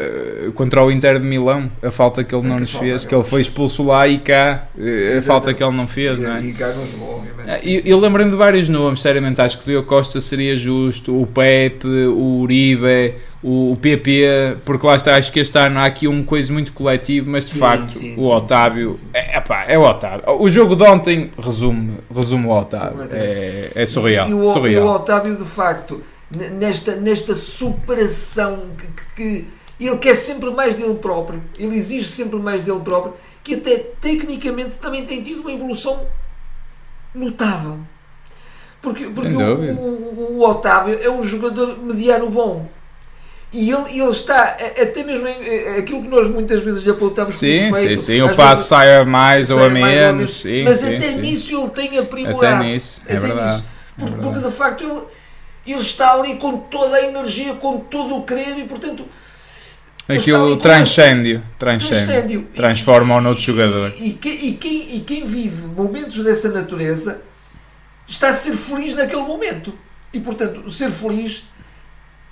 contra o Inter de Milão, a falta que ele não que nos fez, que ele foi expulso lá e cá, eh, a Exatamente. falta que ele não fez, não é? E cá não jogou, obviamente. Ah, Eu, lembrei-me de vários nomes, seriamente. Acho que o Diogo Costa seria justo, o Pepe, o Uribe, o, o PP, porque lá está. Acho que este ano há aqui um coisa muito coletivo, mas de Sim, facto sim, o Otávio sim. É, epá, é o Otávio. O jogo de ontem resume, resume o Otávio. É, é surreal. E o, surreal. o Otávio, de facto, nesta, nesta superação que, que- ele quer sempre mais dele próprio, ele exige sempre mais dele próprio, que até tecnicamente também tem tido uma evolução notável. Porque, porque o, o- o Otávio é um jogador mediano bom. E ele, ele está, até mesmo em, eh, aquilo que nós muitas vezes lhe apontamos como Sim, sim, defeito, sim. O às passo sai a mais ou a menos. Sim, mas sim, até sim. nisso ele tem aprimorado. Até nisso, é Até verdade, nisso. é Porque, de facto ele, ele está ali com toda a energia, com todo o querer e portanto Aquilo transcende, transcende. Transforma-o noutro jogador. E, que- e quem, e quem vive momentos dessa natureza está a ser feliz naquele momento. E portanto, ser feliz,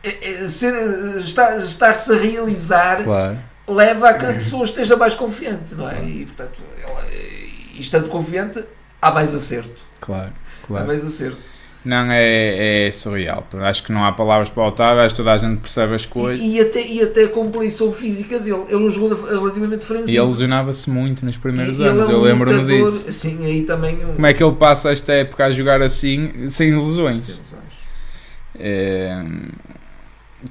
é- é estar-se a realizar Claro. leva a que a pessoa esteja mais confiante, não é? E portanto, ela, e estando confiante, há mais acerto. Claro, Há claro. mais acerto. Não, é, é surreal. Acho que não há palavras para o Otávio, acho que toda a gente percebe as coisas. E, e até, e até a compreensão física dele. Ele não jogou de- relativamente E franzino. ele lesionava-se muito nos primeiros E ele anos, é um eu lembro-me disso. Sim, aí também um... Como é que ele passa esta época a jogar assim, sem lesões? Sim, sabes. É,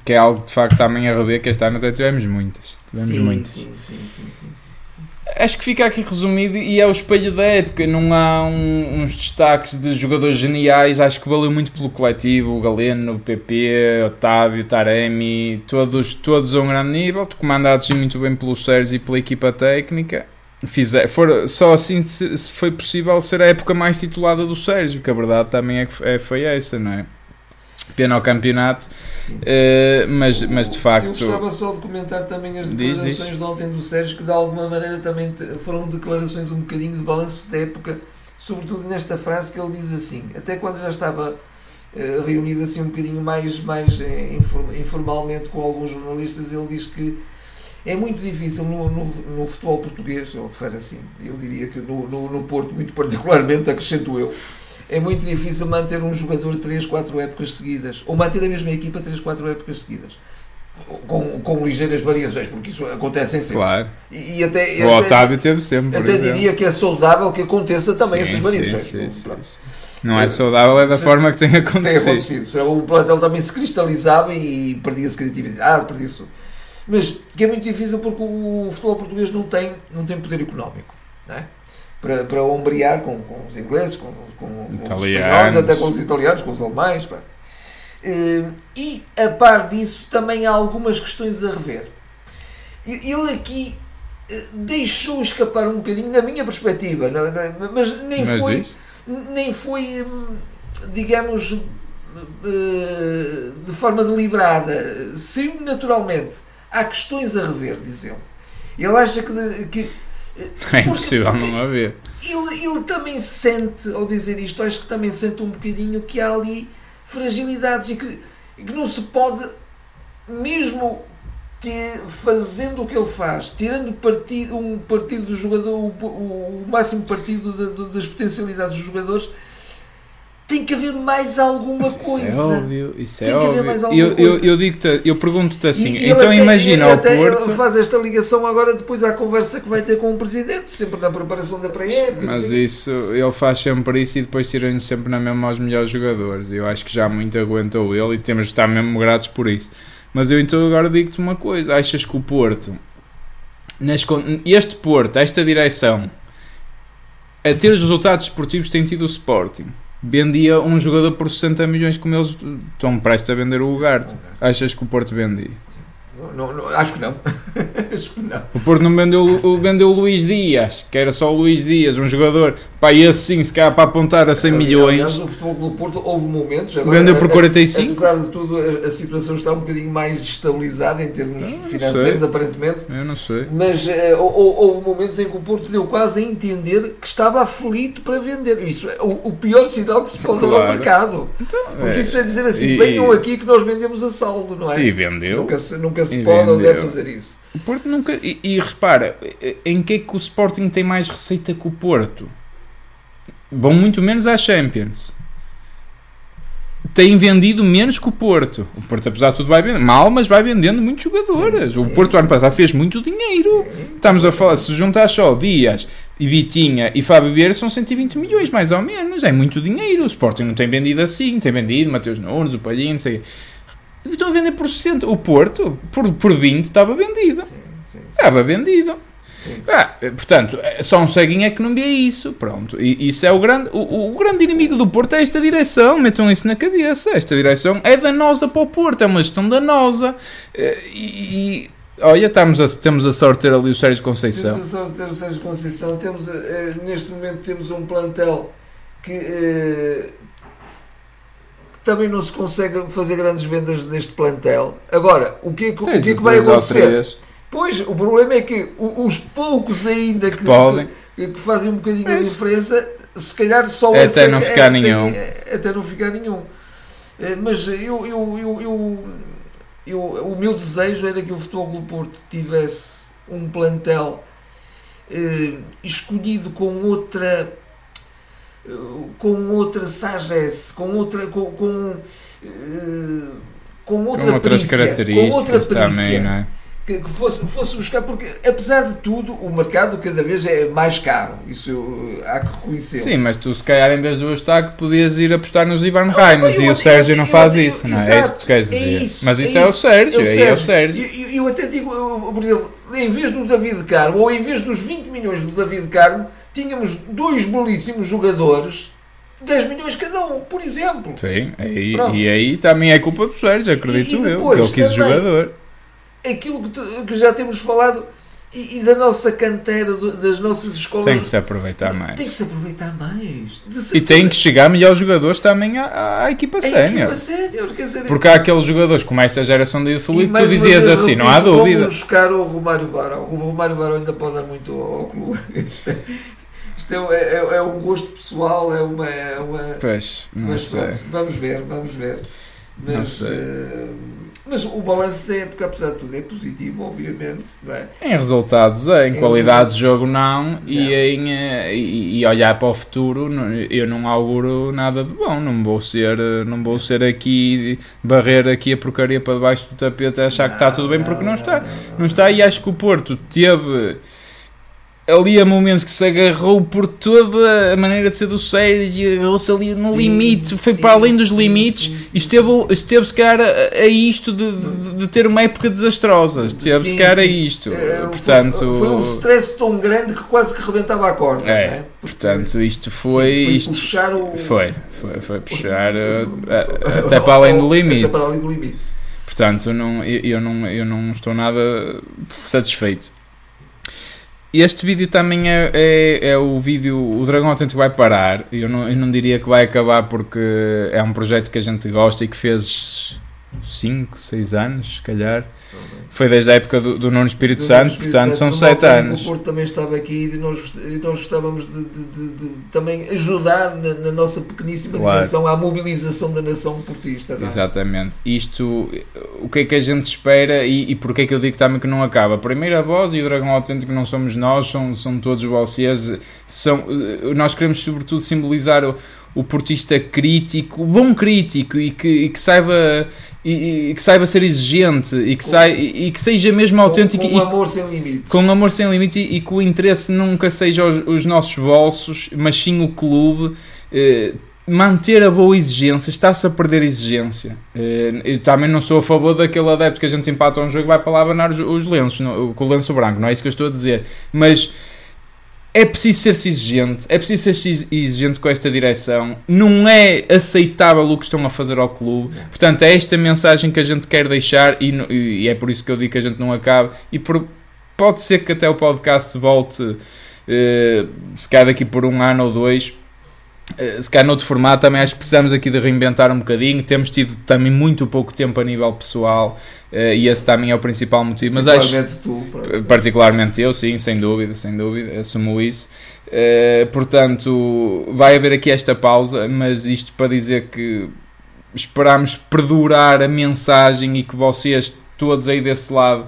que é algo de facto também a rever, que este ano até tivemos muitas. Tivemos sim, muitas. sim, sim, sim, sim. Acho que fica aqui resumido e é o espelho da época. Não há um- uns destaques de jogadores geniais. Acho que valeu muito pelo coletivo. O Galeno, o PP, Otávio, Taremi, todos, todos a um grande nível, comandados muito bem pelo Sérgio e pela equipa técnica. Fizer, for, só assim se, foi possível ser a época mais titulada do Sérgio, que a verdade também é que é- foi essa, não é? Pena ao campeonato, eh, mas, mas de Eu facto. gostava só de comentar também as Diz, declarações diz. de ontem do Sérgio, que de alguma maneira também foram declarações um bocadinho de balanço da época, sobretudo nesta frase que ele diz assim, até quando já estava eh, reunido assim um bocadinho mais, mais eh, inform- informalmente com alguns jornalistas, ele diz que é muito difícil no, no, no futebol português, ele refere assim, eu diria que no, no, no Porto, muito particularmente, acrescento eu, é muito difícil manter um jogador 3, 4 épocas seguidas, ou manter a mesma equipa 3, 4 épocas seguidas. Com, com ligeiras variações, porque isso acontece sempre. Claro, E, e até, o até, Otávio teve sempre. até exemplo. diria que é saudável que aconteça também Sim, essas variações. sim, sim. Não é saudável, é da Se- forma que tem Que tem acontecido. acontecido. O plantel também se cristalizava e perdia-se criatividade, perdia-se tudo. Mas que é muito difícil porque o futebol português não tem, não tem poder económico. Não é? para, para ombrear com, com os ingleses, com, com, com os espanhóis, até com os italianos, com os alemães. pá. Eh, E a par disso também há algumas questões a rever. Ele aqui eh, deixou escapar um bocadinho, na minha perspectiva, não- não- mas nem Mas foi diz? nem foi, hum, digamos, eh, de forma deliberada. Saiu naturalmente. Há questões a rever, diz ele. Ele acha que. de- que É porque- impossível porque não haver. ele, ele também sente, ao dizer isto, acho que também sente um bocadinho que há ali fragilidades e que, que não se pode, mesmo ter, fazendo o que ele faz, tirando partido, um partido do jogador, o, o- o máximo partido da- da- das potencialidades dos jogadores, tem que haver mais alguma Isso coisa. é óbvio, isso Tem é que haver óbvio. mais alguma eu, eu, coisa. eu, digo eu pergunto-te assim, E- então até- imagina o até- Porto, ele faz esta ligação agora depois à conversa que vai ter com o presidente, sempre na preparação da pré-época. mas sei. isso, ele faz sempre isso e depois tira-nos sempre na mesma aos melhores jogadores. Eu acho que já muito aguentou ele e temos de estar mesmo gratos por isso. Mas eu então agora digo-te uma coisa, achas que o Porto, nas este Porto, esta direção, a ter os resultados esportivos tem tido o Sporting. Vendia um jogador por 60 milhões como eles estão prestes a vender o Ugarte. Achas que o Porto vendia? Não, não, acho que não. acho que não. O Porto não vendeu, o- vendeu o Luís Dias, que era só o Luís Dias, um jogador, pá, esse sim, se calhar para apontar a 100 Aliás, milhões. o futebol do Porto houve momentos. Agora, Vendeu por a- a- 45? Apesar de tudo, a, a situação está um bocadinho mais estabilizada em termos Ah, não financeiros, sei. aparentemente. Eu não sei. Mas hou- houve momentos em que o Porto deu quase a entender que estava aflito para vender. Isso é o, o pior sinal que se pode dar ao Claro. mercado. Porque é. isso é dizer assim: E- venham aqui que nós vendemos a saldo, não é? E vendeu. Nunca se, nunca se pode ou vendeu. deve fazer isso. O Porto nunca. E, e repara, em que é que o Sporting tem mais receita que o Porto? Vão muito menos à Champions. Tem vendido menos que o Porto. O Porto, apesar de tudo, vai vender. Mal, mas vai vendendo muitos jogadores. Sim, o sim, Porto, ano sim. passado, fez muito dinheiro. Estamos a falar, se juntar só Dias e Vitinha e Fábio Vieira, são 120 milhões, mais ou menos. É muito dinheiro. O Sporting não tem vendido assim. Tem vendido Mateus Nunes, o Palhinho, não sei o. Estão a vender por 60. O Porto, por, por 20, estava vendido. Estava vendido. Ah, portanto, só um ceguinho é que não vê isso. Pronto. E isso é o grande, o, o grande inimigo do Porto é esta direção. Metam isso na cabeça. Esta direção é danosa para o Porto. É uma gestão danosa. Eh, E, e- olha, estamos a, temos a sorte de ter ali o Sérgio Conceição. Temos a sorte de ter o Sérgio Conceição. Temos, eh, neste momento temos um plantel que, eh, que também não se consegue fazer grandes vendas neste plantel. Agora, o que é que, o que, é que vai acontecer? Pois, o problema é que os poucos ainda que, podem. que, que fazem um bocadinho a Mas- diferença, se calhar só Até esse é não que- é ficar que tem- nenhum. é- até não ficar nenhum. Eh, Mas eu, eu, eu, eu, eu- o meu desejo era que o Futebol Clube Porto tivesse um plantel eh, escolhido com outra com outra sagesse, com outra com, com, eh, com outra Com outras perícia, características com outra perícia também, não é? Que, que fosse, fosse buscar, porque apesar de tudo, o mercado cada vez é mais caro. Isso eu- há que reconhecer. Sim, mas tu se calhar em vez do Eustáquio podias ir apostar nos Ivan Raimas eu- e eu- o Sérgio eu- não eu- faz eu- isso, não é? É isso que tu queres é dizer. mas é isso é o. Sérgio, aí é o Sérgio. Eu, eu- eu até digo, eu, por exemplo, em vez do David Carmo, ou em vez dos 20 milhões do David Carmo, tínhamos dois belíssimos jogadores, 10 milhões cada um, por exemplo. Sim, aí, e aí também é culpa do Sérgio, acredito E- e eu, depois que ele quis o também- jogador. Aquilo que, tu- que já temos falado e, e da nossa cantera, do- das nossas escolas. Tem que se aproveitar mais. Tem que se aproveitar mais. E tem que chegar melhores jogadores também à, à equipa sénior. Porque há aqueles jogadores como esta geração de E Youth League, tu mais uma dizias vez assim, não há dúvida. Vamos buscar o Romário Barão. O Romário Barão ainda pode dar muito ao, clube. Isto, é, isto é, é- é um gosto pessoal, é uma. É uma Pois, mas sei. vamos ver, vamos ver. Mas, Não sei. eh, mas o balanço da época, apesar de tudo, é positivo, obviamente. Não é? Em resultados, é, em Em qualidade resultados. de jogo não, E, Não. em, eh, e, e olhar para o futuro não- eu não auguro nada de bom, não vou ser, eh, não vou ser aqui, barrer aqui a porcaria para debaixo do tapete a achar que está tudo bem porque não está. Não está e acho que o Porto teve ali a momentos que se agarrou por toda a maneira de ser do Sérgio, agarrou-se ali no Sim, limite, foi sim, para além dos sim, limites e esteve, esteve se calhar a, a isto de, de, de ter uma época desastrosa, esteve se calhar a isto, Eh, portanto... foi, foi um stress tão grande que quase que rebentava a corda. não É, é? Portanto, isto sim, foi, isto puxar o. foi, foi, foi puxar eh, a- até para além do limite. Até para além do limite. Portanto, não, eu, eu não, eu não estou nada satisfeito. Este vídeo também é, é, é o vídeo. O Dragão Autêntico vai parar. Eu não, eu não diria que vai acabar porque é um projeto que a gente gosta e que fez 5, 6 anos, se calhar. Foi desde a época do, do Nuno Espírito Do Santo, Espírito portanto Santo, são no 7 Malta, anos. O Porto também estava aqui e nós, nós gostávamos de, de- de- de também ajudar na, na nossa pequeníssima Claro. dimensão à mobilização da nação portista. é? Exatamente. Isto, o que é que a gente espera e, e porque é que eu digo também que não acaba? A primeira voz e o Dragão Autêntico não somos nós, são, são todos vocês. São, eh, nós queremos sobretudo simbolizar o, o portista crítico, o bom crítico e que, e que saiba e, e que saiba ser exigente e que, sai, e, que seja mesmo autêntico com, e com amor sem limites. com amor sem limites e, que o interesse nunca seja os, os nossos bolsos, mas sim o clube. eh, manter a boa exigência, está-se a perder exigência. Eh, eu também não sou a favor daquele adepto que a gente empata um jogo e vai para lá abanar os, os lenços, com o lenço branco, não é isso que eu estou a dizer. Mas é preciso ser-se exigente, é preciso ser exigente com esta direção. Não é aceitável o que estão a fazer ao clube. Portanto, é esta mensagem que a gente quer deixar e, e é por isso que eu digo que a gente não acaba. E por- pode ser que até o podcast volte, eh, se calhar daqui por um ano ou dois. Eh, Se calhar noutro formato, também acho que precisamos aqui de reinventar um bocadinho. Temos tido também muito pouco tempo a nível pessoal eh, e esse também é o principal motivo. Mas acho, Particularmente tu, particularmente eu, sim, sem dúvida, sem dúvida, assumo isso. Eh, portanto, vai haver aqui esta pausa, mas isto para dizer que esperamos perdurar a mensagem e que vocês, todos aí desse lado,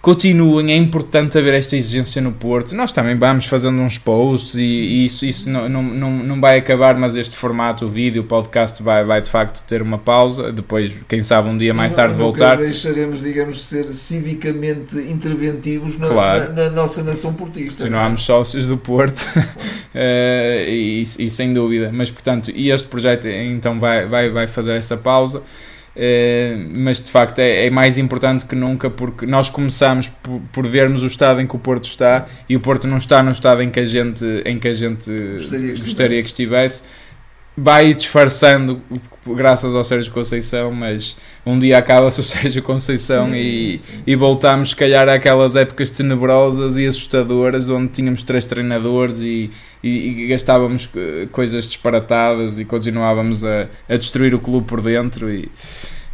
continuem. É importante haver esta exigência no Porto. Nós também vamos fazendo uns posts e, e isso, isso não, não, não, não vai acabar, mas este formato, o vídeo, o podcast, vai, vai de facto ter uma pausa. Depois, quem sabe, um dia mais E tarde voltar. deixaremos, digamos, de ser civicamente interventivos na, Claro. na- na nossa nação portista. não é? Continuamos sócios do Porto Eh, e, e sem dúvida, mas portanto, e este projeto então vai, vai, vai fazer essa pausa. Eh, mas de facto é, é mais importante que nunca porque nós começamos por, por vermos o estado em que o Porto está e o Porto não está no estado em que a gente, em que a gente Gostaria que gostaria que estivesse. Vai disfarçando graças ao Sérgio Conceição, mas um dia acaba-se o Sérgio Conceição Sim, e, sim. e voltámos, se calhar, àquelas épocas tenebrosas e assustadoras, onde tínhamos três treinadores e, e, e gastávamos eh, coisas disparatadas e continuávamos a, a destruir o clube por dentro. E,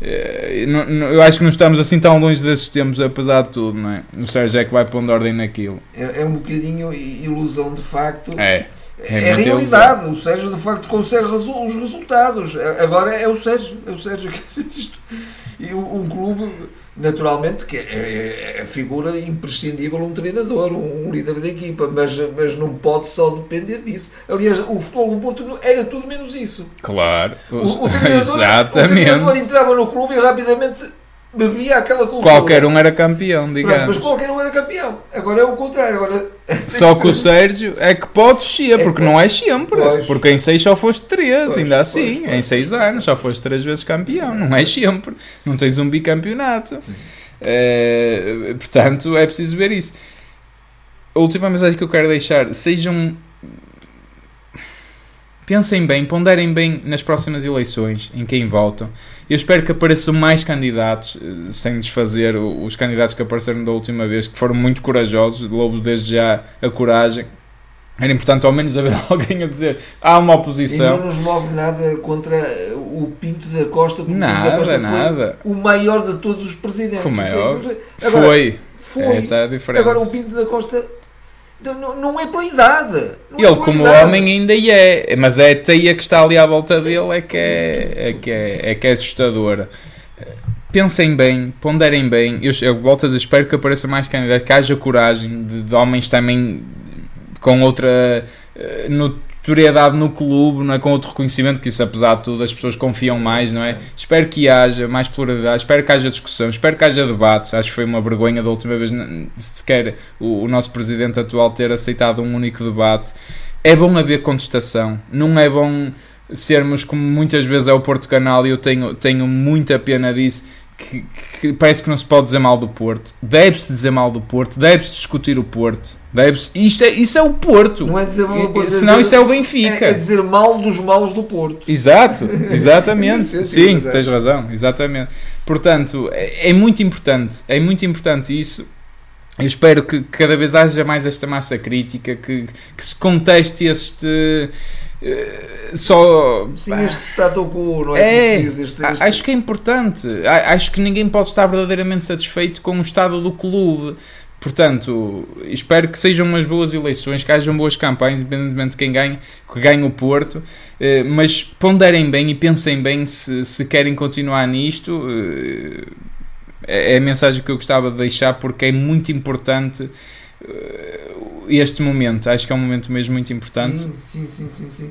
eh, eu acho que não estamos assim tão longe desses tempos, apesar de tudo, não é? O Sérgio é que vai pondo ordem naquilo. É, é um bocadinho ilusão de facto. É, É, É realidade. O Sérgio de facto consegue resu- os resultados. A- Agora é o Sérgio. É o Sérgio que isto. E o- um clube, naturalmente, que é, é a figura imprescindível, um treinador, um, líder da equipa, mas, mas não pode só depender disso. Aliás, o futebol do Porto era tudo menos isso. claro. O, o treinador, o treinador entrava no clube e rapidamente bebia aquela cultura. Qualquer um era campeão, Pronto, digamos. mas qualquer um era campeão. Agora é o contrário. Agora, Só que o ser- Sérgio é que pode descer, É, porque não é sempre. Pois. Porque em 6 só foste 3, Pois, ainda assim. pois, em 6 anos só foste 3 vezes campeão. Não é sempre. Não tens um bicampeonato. É, portanto, é preciso ver isso. A última mensagem que eu quero deixar: sejam. Pensem bem, ponderem bem nas próximas eleições em quem votam. Eu espero que apareçam mais candidatos, eh, sem desfazer os candidatos que apareceram da última vez, que foram muito corajosos. Louvo desde já a coragem. Era importante ao menos haver alguém a dizer há uma E não oposição. nos move nada contra o Pinto da Costa. porque o Pinto da Nada, Costa nada. Foi o maior de todos os presidentes. É. Agora, Foi. foi. Essa é a diferença. Agora o Pinto da Costa não, não- não é pela idade. É Ele, pela como idade. homem, ainda é, mas é a teia que está ali à volta dele é que é, é, que é, é que é assustadora. Pensem bem, ponderem bem. Eu, eu volto a dizer, espero que apareça mais candidatos, que haja coragem de, de homens também com outra eh, notoriedade no clube, não é? com outro reconhecimento, que isso apesar de tudo as pessoas confiam mais, não é? Espero que haja mais pluralidade, espero que haja discussão, espero que haja debates. Acho que foi uma vergonha da última vez, sequer o, o nosso presidente atual ter aceitado um único debate. É bom haver contestação, não é bom sermos como muitas vezes é o Porto Canal e eu tenho, tenho muita pena disso. Que, que parece que não se pode dizer mal do Porto. Deve-se dizer mal do Porto, deve-se discutir o Porto. Deve-se, isto é, isso é o Porto. Não é dizer mal do Porto, é Senão dizer- isso é o Benfica. É, é dizer mal dos malos do Porto. Exato, exatamente. Sim, exato. tens razão, exatamente. Portanto, é, é muito importante, é muito importante isso. Eu espero que cada vez haja mais esta massa crítica, que, que se conteste este. Eh, só. Sim, este status quo, não é? É, diz, este- acho que é importante. Acho que ninguém pode estar verdadeiramente satisfeito com o estado do clube. Portanto, espero que sejam umas boas eleições, que hajam boas campanhas, independentemente de quem ganhe, que ganhe o Porto. Eh, Mas ponderem bem e pensem bem se, se querem continuar nisto. Eh, É é a mensagem que eu gostava de deixar porque é muito importante este momento. Acho que é um momento mesmo muito importante. Sim, sim, sim, sim. sim.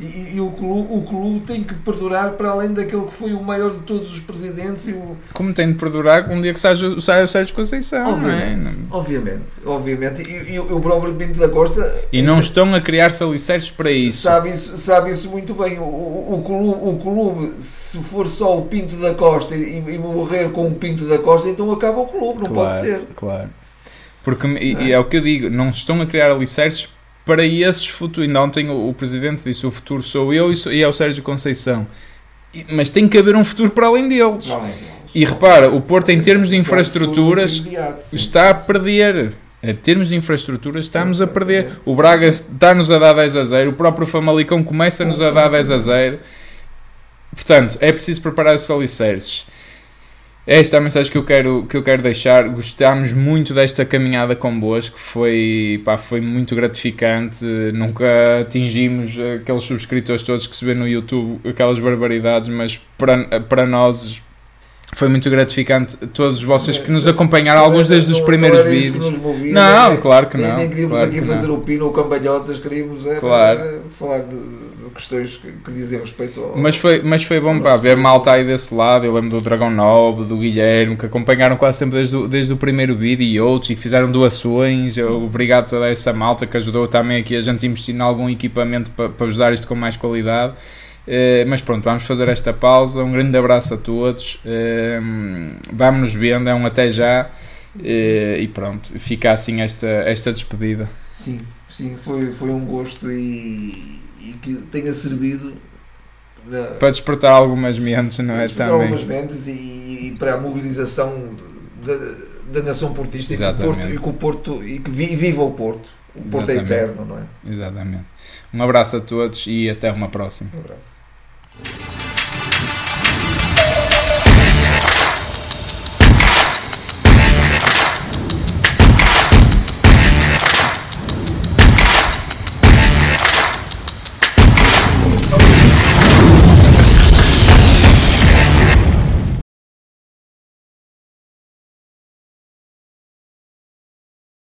E, e- e o, clube, o clube tem que perdurar para além daquele que foi o maior de todos os presidentes e o, Como tem de perdurar um dia que saia, saia o Sérgio Conceição, não é? Obviamente, obviamente, obviamente. E, e o próprio Pinto da Costa E não estão a criar-se alicerces para isso. Sabe isso, sabe isso muito bem. O, o, o clube, o clube, se for só o Pinto da Costa e, e morrer com o Pinto da Costa, então acaba o clube, não pode ser. Claro. Porque e, e é o que eu digo, não estão a criar alicerces para esses futuros. Ainda ontem o, o presidente disse: o futuro sou eu e, sou- e é o Sérgio Conceição. E- mas tem que haver um futuro para além deles. Não é? E repara, o Porto, em termos de é infraestruturas, está a perder. Em termos de infraestruturas, estamos a perder. O Braga está-nos a dar 10 a 0, o próprio Famalicão começa-nos a dar 10 a 0. Portanto, é preciso preparar esses alicerces. Esta é a mensagem que eu quero, que eu quero deixar. Gostámos muito desta caminhada convosco, foi, pá, foi muito gratificante. Nunca atingimos aqueles subscritores todos que se vê no YouTube, aquelas barbaridades, mas para, para nós foi muito gratificante. Todos vocês que nos acompanharam, alguns desde os primeiros que vídeos. movia, Não, nem- claro que nem, não. Nem queríamos claro aqui que fazer não. o pino ou cambalhotas, queríamos era Claro. falar de questões que, que dizem respeito ao. Mas foi, mas foi bom pá, ver malta aí desse lado. Eu lembro do Dragão Nobre, do Guilherme, que acompanharam quase sempre desde o, desde o primeiro vídeo e outros e que fizeram doações. Eu- Obrigado a toda essa malta que ajudou também aqui a gente investir em algum equipamento para, para ajudar isto com mais qualidade. Eh, mas pronto, vamos fazer esta pausa. Um grande abraço a todos. Eh, vamos nos vendo, é um até já. Eh, e pronto, fica assim esta, esta despedida. Sim, sim, foi, foi um gosto e, e que tenha servido na, Para despertar algumas mentes, não é? Também. algumas mentes e, e para a mobilização da, da nação portista e que, o. Porto, e que o Porto e que vi- viva o Porto. O Porto é Exatamente. eterno, não é? Exatamente. Um abraço a todos e até uma próxima. Um abraço.